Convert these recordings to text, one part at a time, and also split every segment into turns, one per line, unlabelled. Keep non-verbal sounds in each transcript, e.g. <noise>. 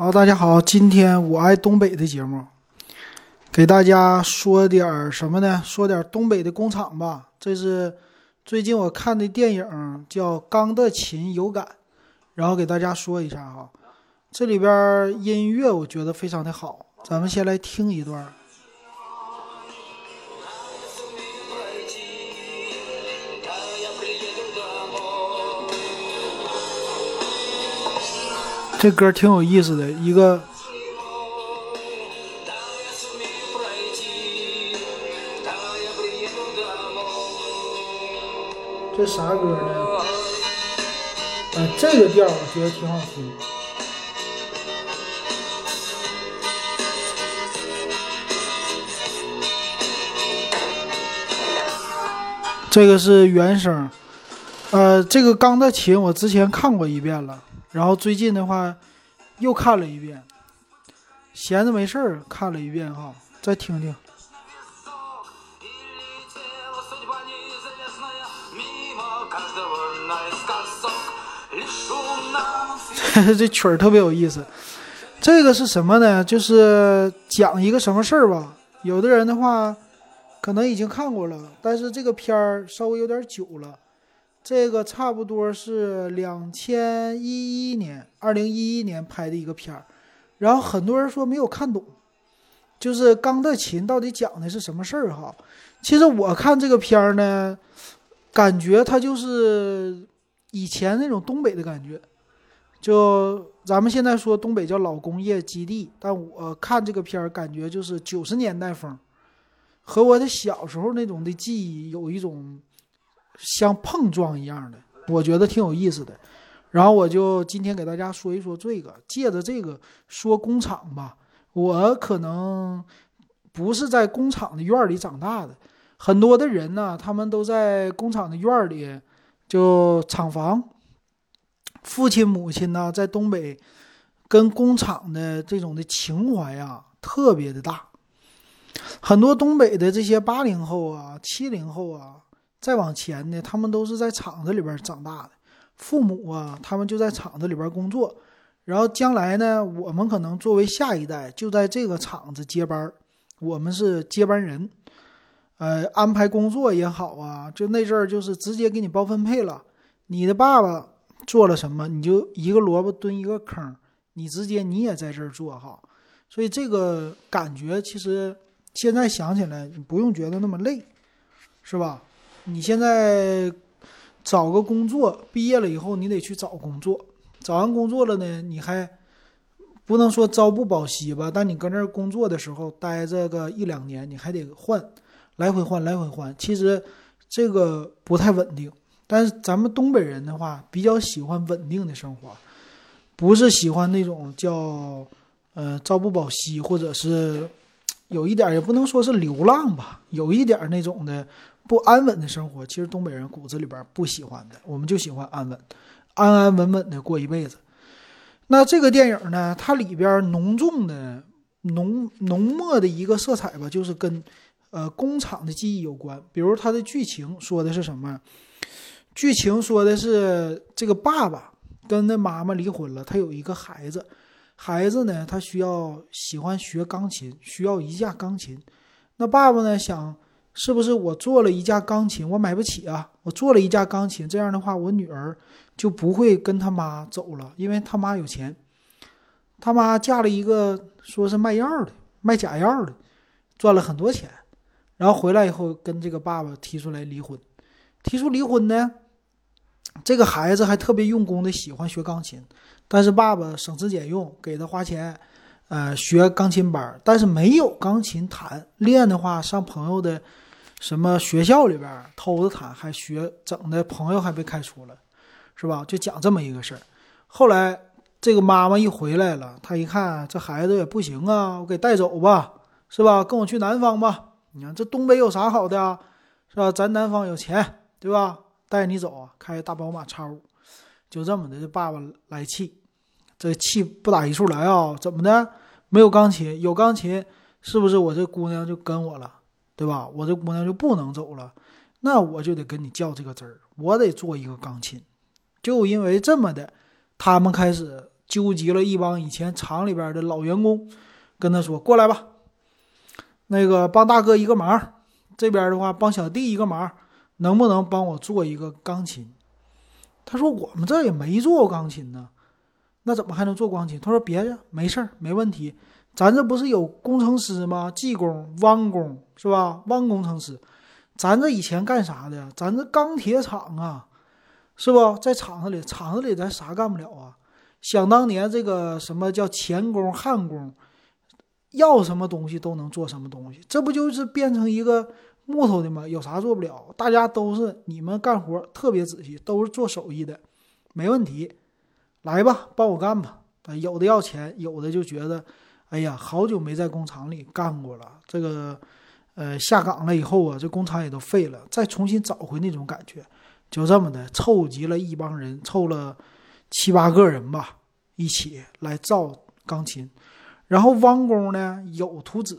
好，大家好，今天我爱东北的节目，给大家说点儿什么呢？说点东北的工厂吧。这是最近我看的电影，叫《钢的琴有感》，然后给大家说一下哈。这里边音乐我觉得非常的好，咱们先来听一段。这歌挺有意思的，一个。这啥歌呢？啊，这个调我觉得挺好听。这个是原声，呃，这个钢的琴我之前看过一遍了。然后最近的话，又看了一遍，闲着没事儿看了一遍哈，再听听。<laughs> 这曲儿特别有意思，这个是什么呢？就是讲一个什么事儿吧。有的人的话，可能已经看过了，但是这个片儿稍微有点久了。这个差不多是两千一一年，二零一一年拍的一个片儿，然后很多人说没有看懂，就是《钢的琴》到底讲的是什么事儿哈？其实我看这个片儿呢，感觉它就是以前那种东北的感觉，就咱们现在说东北叫老工业基地，但我看这个片儿感觉就是九十年代风，和我的小时候那种的记忆有一种。像碰撞一样的，我觉得挺有意思的。然后我就今天给大家说一说这个，借着这个说工厂吧。我可能不是在工厂的院里长大的，很多的人呢，他们都在工厂的院里，就厂房。父亲母亲呢，在东北，跟工厂的这种的情怀啊，特别的大。很多东北的这些八零后啊、七零后啊。再往前呢，他们都是在厂子里边长大的，父母啊，他们就在厂子里边工作。然后将来呢，我们可能作为下一代，就在这个厂子接班我们是接班人，呃，安排工作也好啊，就那阵儿就是直接给你包分配了。你的爸爸做了什么，你就一个萝卜蹲一个坑，你直接你也在这儿做哈。所以这个感觉其实现在想起来，你不用觉得那么累，是吧？你现在找个工作，毕业了以后你得去找工作，找完工作了呢，你还不能说朝不保夕吧？但你搁那儿工作的时候待着个一两年，你还得换，来回换，来回换。其实这个不太稳定。但是咱们东北人的话，比较喜欢稳定的生活，不是喜欢那种叫呃朝不保夕，或者是有一点也不能说是流浪吧，有一点那种的。不安稳的生活，其实东北人骨子里边不喜欢的，我们就喜欢安稳，安安稳稳的过一辈子。那这个电影呢，它里边浓重的浓浓墨的一个色彩吧，就是跟呃工厂的记忆有关。比如它的剧情说的是什么？剧情说的是这个爸爸跟那妈妈离婚了，他有一个孩子，孩子呢他需要喜欢学钢琴，需要一架钢琴。那爸爸呢想。是不是我做了一架钢琴，我买不起啊？我做了一架钢琴，这样的话，我女儿就不会跟他妈走了，因为他妈有钱。他妈嫁了一个说是卖药的，卖假药的，赚了很多钱。然后回来以后，跟这个爸爸提出来离婚。提出离婚呢，这个孩子还特别用功的喜欢学钢琴，但是爸爸省吃俭用给他花钱，呃，学钢琴班，但是没有钢琴弹，练的话上朋友的。什么学校里边偷着弹还学，整的朋友还被开除了，是吧？就讲这么一个事儿。后来这个妈妈一回来了，她一看这孩子也不行啊，我给带走吧，是吧？跟我去南方吧。你看这东北有啥好的啊，是吧？咱南方有钱，对吧？带你走啊，开大宝马叉五，就这么的。这爸爸来气，这气不打一处来啊？怎么的？没有钢琴，有钢琴，是不是我这姑娘就跟我了？对吧？我这姑娘就不能走了，那我就得跟你较这个真儿，我得做一个钢琴。就因为这么的，他们开始纠集了一帮以前厂里边的老员工，跟他说：“过来吧，那个帮大哥一个忙，这边的话帮小弟一个忙，能不能帮我做一个钢琴？”他说：“我们这也没做钢琴呢，那怎么还能做钢琴？”他说：“别的没事儿，没问题，咱这不是有工程师吗？技工、汪工是吧？汪工程师，咱这以前干啥的？咱这钢铁厂啊，是不？在厂子里，厂子里咱啥干不了啊？想当年这个什么叫钳工、焊工，要什么东西都能做什么东西，这不就是变成一个？”木头的吗，有啥做不了？大家都是你们干活特别仔细，都是做手艺的，没问题。来吧，帮我干吧。有的要钱，有的就觉得，哎呀，好久没在工厂里干过了。这个，呃，下岗了以后啊，这工厂也都废了，再重新找回那种感觉。就这么的，凑集了一帮人，凑了七八个人吧，一起来造钢琴。然后汪工呢，有图纸。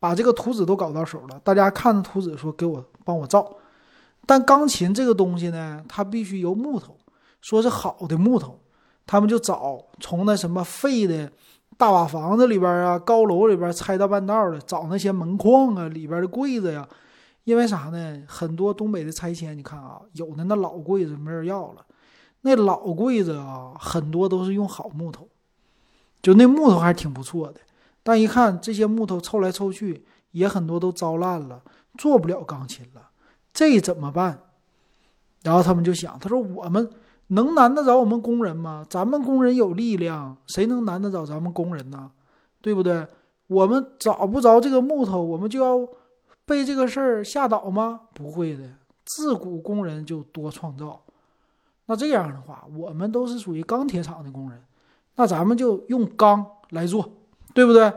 把这个图纸都搞到手了，大家看着图纸说给我帮我造。但钢琴这个东西呢，它必须由木头，说是好的木头，他们就找从那什么废的大瓦房子里边啊、高楼里边拆到半道的，找那些门框啊里边的柜子呀。因为啥呢？很多东北的拆迁，你看啊，有的那老柜子没人要了，那老柜子啊，很多都是用好木头，就那木头还挺不错的。但一看这些木头凑来凑去，也很多都糟烂了，做不了钢琴了，这怎么办？然后他们就想，他说：“我们能难得着我们工人吗？咱们工人有力量，谁能难得着咱们工人呢？对不对？我们找不着这个木头，我们就要被这个事儿吓倒吗？不会的，自古工人就多创造。那这样的话，我们都是属于钢铁厂的工人，那咱们就用钢来做。”对不对？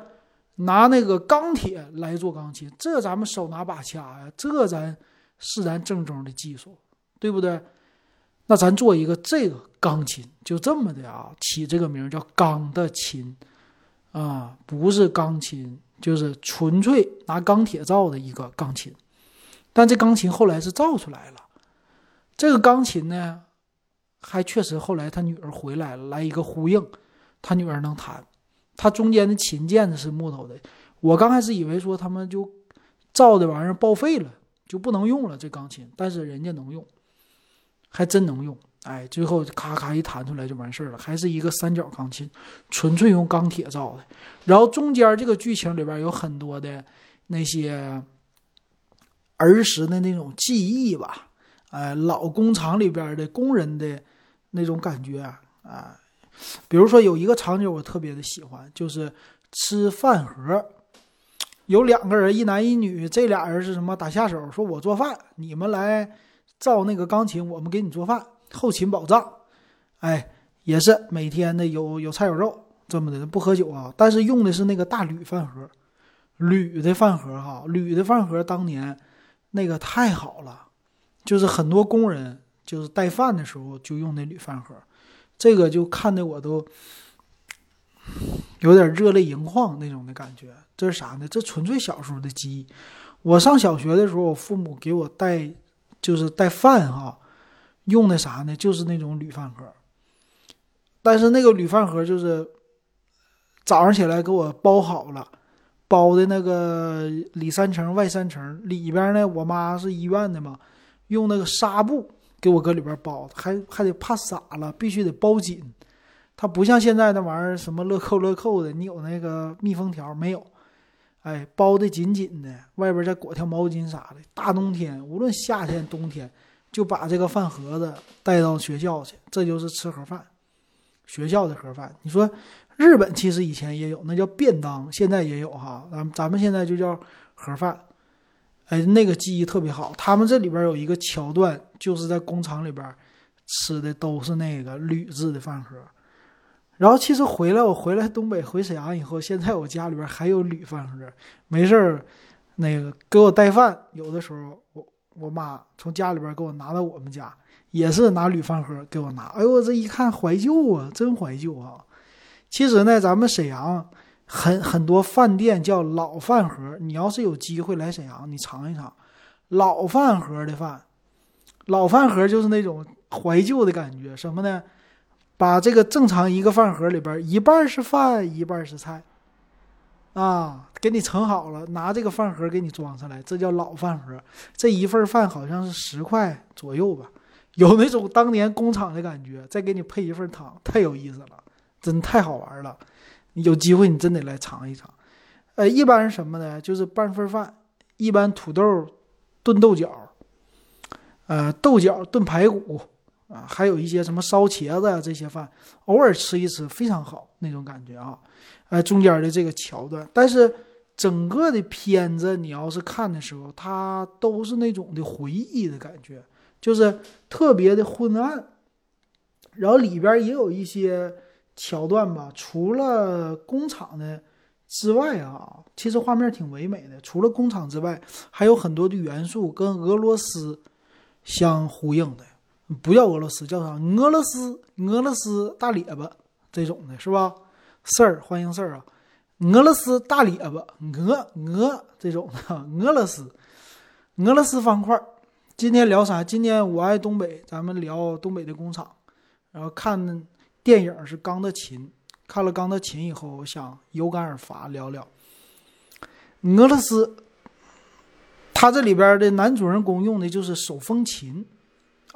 拿那个钢铁来做钢琴，这咱们手拿把掐呀，这咱是咱正宗的技术，对不对？那咱做一个这个钢琴，就这么的啊，起这个名叫“钢的琴”，啊，不是钢琴，就是纯粹拿钢铁造的一个钢琴。但这钢琴后来是造出来了，这个钢琴呢，还确实后来他女儿回来了，来一个呼应，他女儿能弹。它中间的琴键子是木头的，我刚开始以为说他们就造的玩意儿报废了，就不能用了这钢琴，但是人家能用，还真能用。哎，最后咔咔一弹出来就完事儿了，还是一个三角钢琴，纯粹用钢铁造的。然后中间这个剧情里边有很多的那些儿时的那种记忆吧，哎，老工厂里边的工人的那种感觉啊。比如说有一个场景我特别的喜欢，就是吃饭盒，有两个人，一男一女，这俩人是什么？打下手，说我做饭，你们来造那个钢琴，我们给你做饭，后勤保障。哎，也是每天的有有菜有肉这么的，不喝酒啊，但是用的是那个大铝饭盒，铝的饭盒哈，铝的饭盒当年那个太好了，就是很多工人就是带饭的时候就用那铝饭盒。这个就看的我都有点热泪盈眶那种的感觉。这是啥呢？这纯粹小时候的记忆。我上小学的时候，我父母给我带就是带饭哈，用的啥呢？就是那种铝饭盒。但是那个铝饭盒就是早上起来给我包好了，包的那个里三层外三层，里边呢，我妈是医院的嘛，用那个纱布。给我搁里边包，还还得怕洒了，必须得包紧。它不像现在那玩意儿，什么乐扣乐扣的，你有那个密封条没有？哎，包的紧紧的，外边再裹条毛巾啥的。大冬天，无论夏天冬天，就把这个饭盒子带到学校去，这就是吃盒饭。学校的盒饭，你说日本其实以前也有，那叫便当，现在也有哈。咱咱们现在就叫盒饭。哎，那个记忆特别好。他们这里边有一个桥段，就是在工厂里边吃的都是那个铝制的饭盒。然后其实回来，我回来东北回沈阳以后，现在我家里边还有铝饭盒。没事儿，那个给我带饭，有的时候我我妈从家里边给我拿到我们家，也是拿铝饭盒给我拿。哎呦，我这一看怀旧啊，真怀旧啊！其实呢，咱们沈阳。很很多饭店叫老饭盒，你要是有机会来沈阳，你尝一尝老饭盒的饭。老饭盒就是那种怀旧的感觉，什么呢？把这个正常一个饭盒里边一半是饭，一半是菜，啊，给你盛好了，拿这个饭盒给你装上来，这叫老饭盒。这一份饭好像是十块左右吧，有那种当年工厂的感觉。再给你配一份汤，太有意思了，真太好玩了。有机会你真得来尝一尝。呃，一般是什么呢？就是半份饭，一般土豆炖豆角，呃，豆角炖排骨。啊，还有一些什么烧茄子呀，这些饭偶尔吃一吃非常好那种感觉啊。呃，中间的这个桥段，但是整个的片子你要是看的时候，它都是那种的回忆的感觉，就是特别的昏暗。然后里边也有一些桥段吧，除了工厂的之外啊，其实画面挺唯美的。除了工厂之外，还有很多的元素跟俄罗斯相呼应的。不叫俄罗斯，叫啥？俄罗斯，俄罗斯大列巴这种的是吧？事儿，欢迎事儿啊！俄罗斯大列巴，俄俄这种的，俄罗斯，俄罗斯方块。今天聊啥？今天我爱东北，咱们聊东北的工厂。然后看电影是《钢的琴》，看了《钢的琴》以后，我想有感而发聊聊俄罗斯。他这里边的男主人公用的就是手风琴。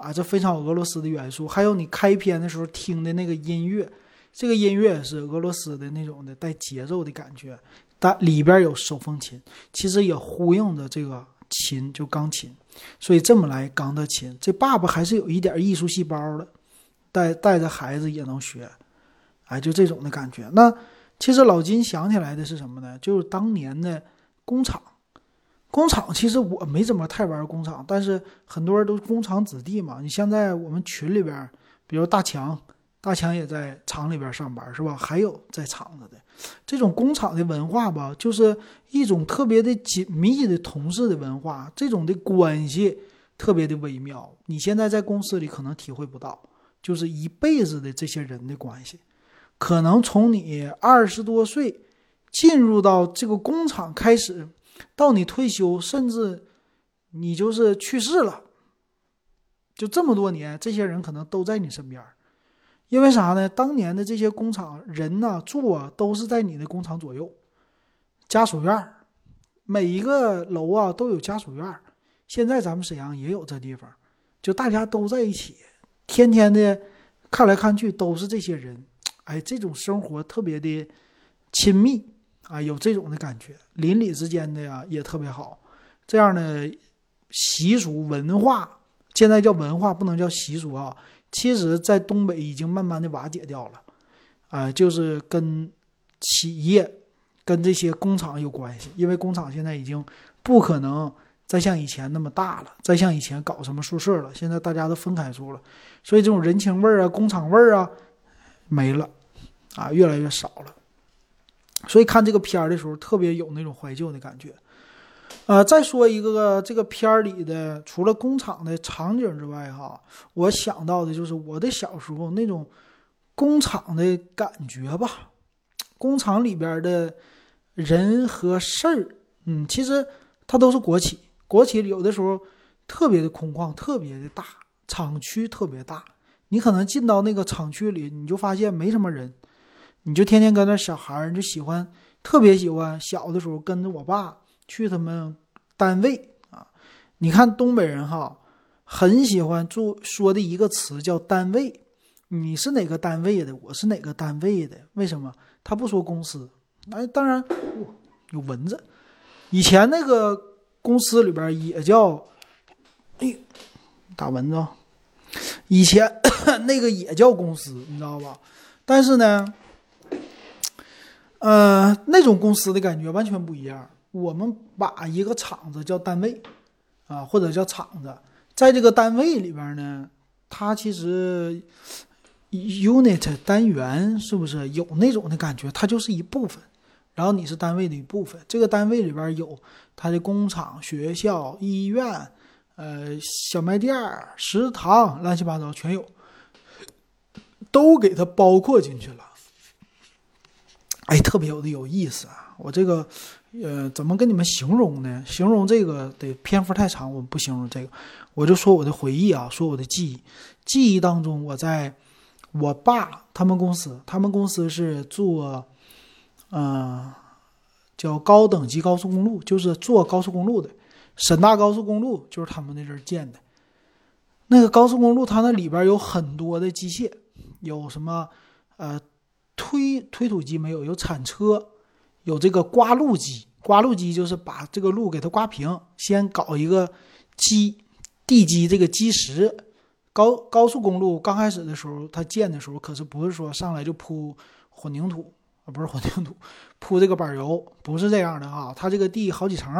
啊，这非常俄罗斯的元素，还有你开篇的时候听的那个音乐，这个音乐是俄罗斯的那种的带节奏的感觉，但里边有手风琴，其实也呼应着这个琴，就钢琴，所以这么来钢的琴，这爸爸还是有一点艺术细胞的，带带着孩子也能学，哎，就这种的感觉。那其实老金想起来的是什么呢？就是当年的工厂。工厂其实我没怎么太玩工厂，但是很多人都工厂子弟嘛。你现在我们群里边，比如大强，大强也在厂里边上班，是吧？还有在厂子的这种工厂的文化吧，就是一种特别的紧密的同事的文化，这种的关系特别的微妙。你现在在公司里可能体会不到，就是一辈子的这些人的关系，可能从你二十多岁进入到这个工厂开始。到你退休，甚至你就是去世了，就这么多年，这些人可能都在你身边因为啥呢？当年的这些工厂人呢，住啊，都是在你的工厂左右，家属院每一个楼啊都有家属院现在咱们沈阳也有这地方，就大家都在一起，天天的看来看去都是这些人，哎，这种生活特别的亲密。啊，有这种的感觉，邻里之间的呀也特别好。这样的习俗文化，现在叫文化，不能叫习俗啊。其实，在东北已经慢慢的瓦解掉了，啊，就是跟企业、跟这些工厂有关系。因为工厂现在已经不可能再像以前那么大了，再像以前搞什么宿舍了。现在大家都分开住了，所以这种人情味儿啊、工厂味儿啊没了，啊，越来越少了。所以看这个片儿的时候，特别有那种怀旧的感觉。呃，再说一个这个片儿里的，除了工厂的场景之外，哈，我想到的就是我的小时候那种工厂的感觉吧。工厂里边的人和事儿，嗯，其实它都是国企，国企有的时候特别的空旷，特别的大，厂区特别大。你可能进到那个厂区里，你就发现没什么人。你就天天跟那小孩儿就喜欢，特别喜欢。小的时候跟着我爸去他们单位啊。你看东北人哈，很喜欢做说的一个词叫单位。你是哪个单位的？我是哪个单位的？为什么他不说公司？哎，当然，有蚊子。以前那个公司里边也叫，哎，打蚊子。以前 <coughs> 那个也叫公司，你知道吧？但是呢。呃，那种公司的感觉完全不一样。我们把一个厂子叫单位，啊，或者叫厂子，在这个单位里边呢，它其实 unit 单元是不是有那种的感觉？它就是一部分，然后你是单位的一部分。这个单位里边有它的工厂、学校、医院，呃，小卖店、食堂，乱七八糟全有，都给它包括进去了。哎，特别有的有意思啊！我这个，呃，怎么跟你们形容呢？形容这个得篇幅太长，我们不形容这个，我就说我的回忆啊，说我的记忆。记忆当中，我在我爸他们公司，他们公司是做，嗯，叫高等级高速公路，就是做高速公路的。沈大高速公路就是他们那阵建的。那个高速公路，它那里边有很多的机械，有什么，呃，推推土机没有，有铲车，有这个刮路机。刮路机就是把这个路给它刮平，先搞一个基地基，这个基石。高高速公路刚开始的时候，它建的时候可是不是说上来就铺混凝土啊，不是混凝土，铺这个板油，不是这样的啊。它这个地好几层，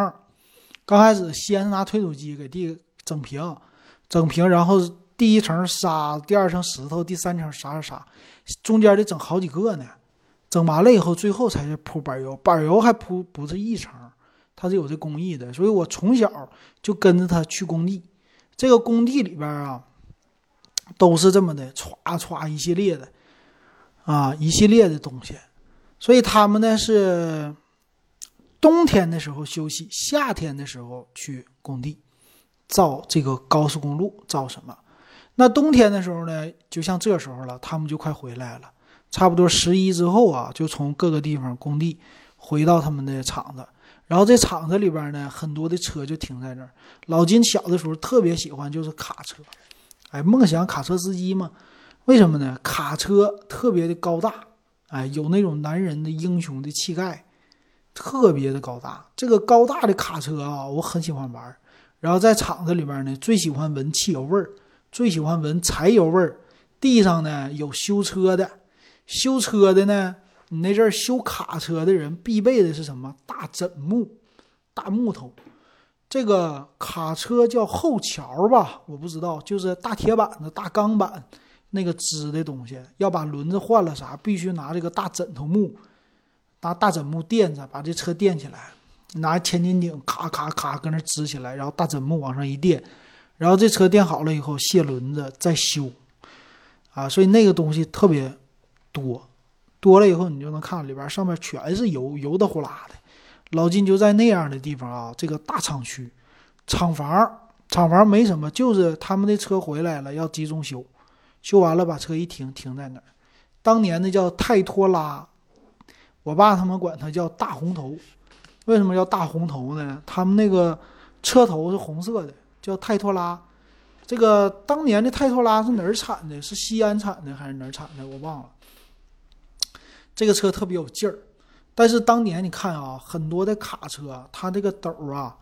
刚开始先拿推土机给地整平，整平，然后第一层沙，第二层石头，第三层啥啥啥，中间得整好几个呢。整完了以后，最后才是铺板油，板油还铺不是一层，它是有这工艺的。所以我从小就跟着他去工地，这个工地里边啊，都是这么的，歘歘一系列的，啊，一系列的东西。所以他们呢是冬天的时候休息，夏天的时候去工地造这个高速公路，造什么？那冬天的时候呢，就像这时候了，他们就快回来了。差不多十一之后啊，就从各个地方工地回到他们的厂子，然后这厂子里边呢，很多的车就停在那儿。老金小的时候特别喜欢就是卡车，哎，梦想卡车司机嘛。为什么呢？卡车特别的高大，哎，有那种男人的英雄的气概，特别的高大。这个高大的卡车啊，我很喜欢玩。然后在厂子里边呢，最喜欢闻汽油味儿，最喜欢闻柴油味儿。地上呢有修车的。修车的呢，你那阵儿修卡车的人必备的是什么？大枕木，大木头。这个卡车叫后桥吧？我不知道，就是大铁板子、大钢板那个支的东西。要把轮子换了啥，必须拿这个大枕头木，拿大枕木垫着，把这车垫起来，拿千斤顶咔咔咔搁那支起来，然后大枕木往上一垫，然后这车垫好了以后卸轮子再修，啊，所以那个东西特别。多，多了以后你就能看里边上面全是油，油的呼啦的。老金就在那样的地方啊，这个大厂区，厂房，厂房没什么，就是他们的车回来了要集中修，修完了把车一停，停在那儿。当年那叫泰托拉，我爸他们管它叫大红头。为什么叫大红头呢？他们那个车头是红色的，叫泰托拉。这个当年的泰托拉是哪儿产的？是西安产的还是哪儿产的？我忘了。这个车特别有劲儿，但是当年你看啊，很多的卡车，它这个斗啊，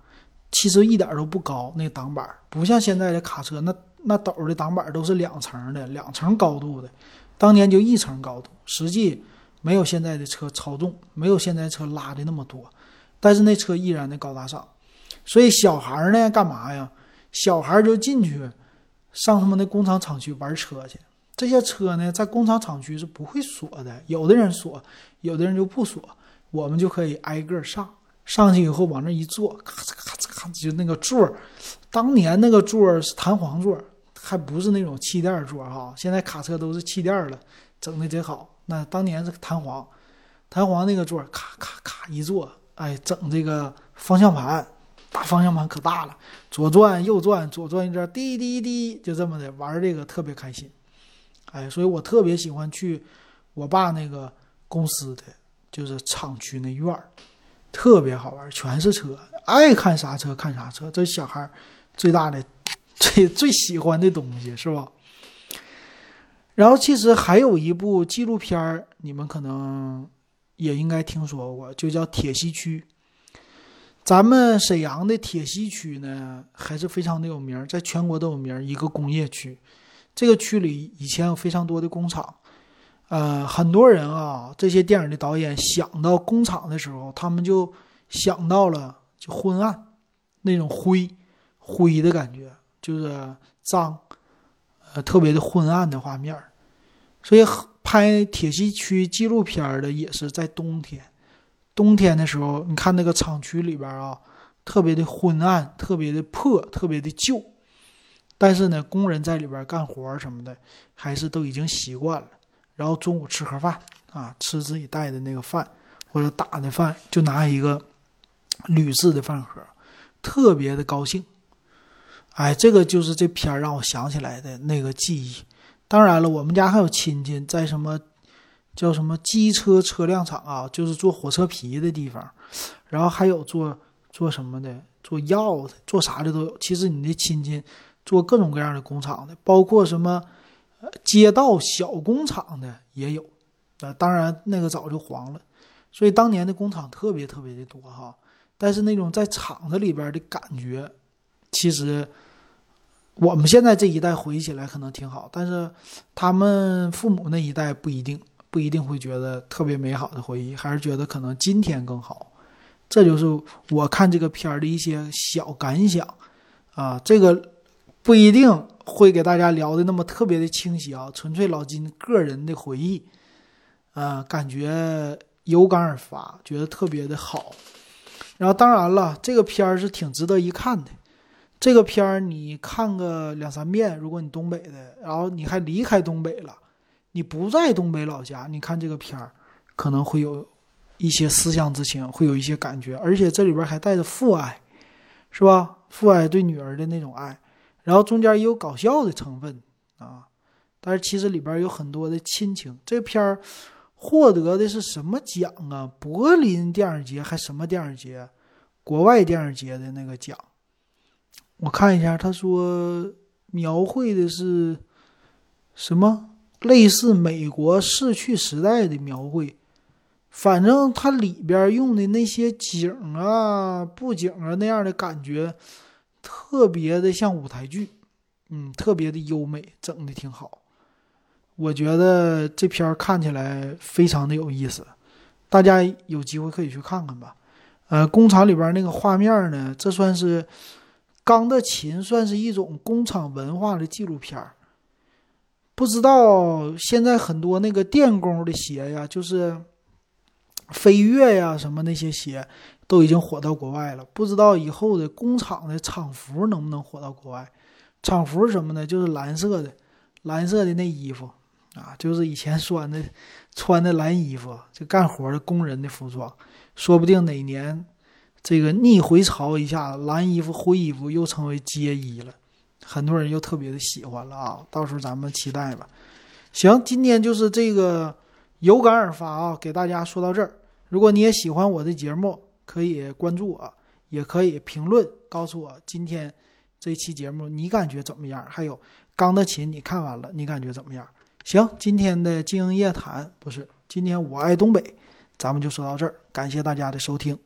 其实一点都不高，那挡板不像现在的卡车，那那斗的挡板都是两层的，两层高度的，当年就一层高度，实际没有现在的车超重，没有现在车拉的那么多，但是那车依然的高大上，所以小孩儿呢干嘛呀？小孩就进去上他们的工厂厂区玩车去。这些车呢，在工厂厂区是不会锁的，有的人锁，有的人就不锁，我们就可以挨个上，上去以后往那一坐，咔嚓咔嚓咔嚓，就那个座儿，当年那个座儿是弹簧座，还不是那种气垫座哈，现在卡车都是气垫了，整的贼好。那当年是弹簧，弹簧那个座儿，咔咔咔一坐，哎，整这个方向盘，大方向盘可大了，左转右转，左转一转，滴滴滴，就这么的玩这个特别开心。哎，所以我特别喜欢去我爸那个公司的，就是厂区那院儿，特别好玩，全是车，爱看啥车看啥车，这小孩最大的、最最喜欢的东西是吧？然后其实还有一部纪录片儿，你们可能也应该听说过，就叫铁西区。咱们沈阳的铁西区呢，还是非常的有名，在全国都有名，一个工业区。这个区里以前有非常多的工厂，呃，很多人啊，这些电影的导演想到工厂的时候，他们就想到了就昏暗，那种灰灰的感觉，就是脏，呃，特别的昏暗的画面所以拍铁西区纪录片的也是在冬天，冬天的时候，你看那个厂区里边啊，特别的昏暗，特别的破，特别的旧。但是呢，工人在里边干活什么的，还是都已经习惯了。然后中午吃盒饭啊，吃自己带的那个饭或者打的饭，就拿一个铝制的饭盒，特别的高兴。哎，这个就是这片儿让我想起来的那个记忆。当然了，我们家还有亲戚在什么叫什么机车车辆厂啊，就是做火车皮的地方，然后还有做做什么的，做药的，做啥的都有。其实你的亲戚做各种各样的工厂的，包括什么街道小工厂的也有。呃，当然那个早就黄了。所以当年的工厂特别特别的多哈，但是那种在厂子里边的感觉，其实我们现在这一代回忆起来可能挺好，但是他们父母那一代不一定不一定会觉得特别美好的回忆，还是觉得可能今天更好。这就是我看这个片儿的一些小感想啊，这个不一定会给大家聊的那么特别的清晰啊，纯粹老金个人的回忆，啊，感觉。有感而发，觉得特别的好。然后当然了，这个片儿是挺值得一看的。这个片儿你看个两三遍，如果你东北的，然后你还离开东北了，你不在东北老家，你看这个片儿，可能会有一些思乡之情，会有一些感觉。而且这里边还带着父爱，是吧？父爱对女儿的那种爱。然后中间也有搞笑的成分啊，但是其实里边有很多的亲情。这片儿。获得的是什么奖啊？柏林电影节还什么电影节？国外电影节的那个奖，我看一下，他说描绘的是什么？类似美国逝去时代的描绘，反正它里边用的那些景啊、布景啊那样的感觉，特别的像舞台剧，嗯，特别的优美，整的挺好。我觉得这片看起来非常的有意思，大家有机会可以去看看吧。呃，工厂里边那个画面呢，这算是钢的琴，算是一种工厂文化的纪录片儿。不知道现在很多那个电工的鞋呀，就是飞跃呀什么那些鞋，都已经火到国外了。不知道以后的工厂的厂服能不能火到国外？厂服什么呢？就是蓝色的，蓝色的那衣服。啊，就是以前穿的穿的蓝衣服，就干活的工人的服装，说不定哪年这个逆回潮一下，蓝衣服、灰衣服又成为街衣了，很多人又特别的喜欢了啊！到时候咱们期待吧。行，今天就是这个有感而发啊，给大家说到这儿。如果你也喜欢我的节目，可以关注我，也可以评论告诉我今天这期节目你感觉怎么样？还有《钢的琴》，你看完了你感觉怎么样？行，今天的经营夜谈不是今天我爱东北，咱们就说到这儿，感谢大家的收听。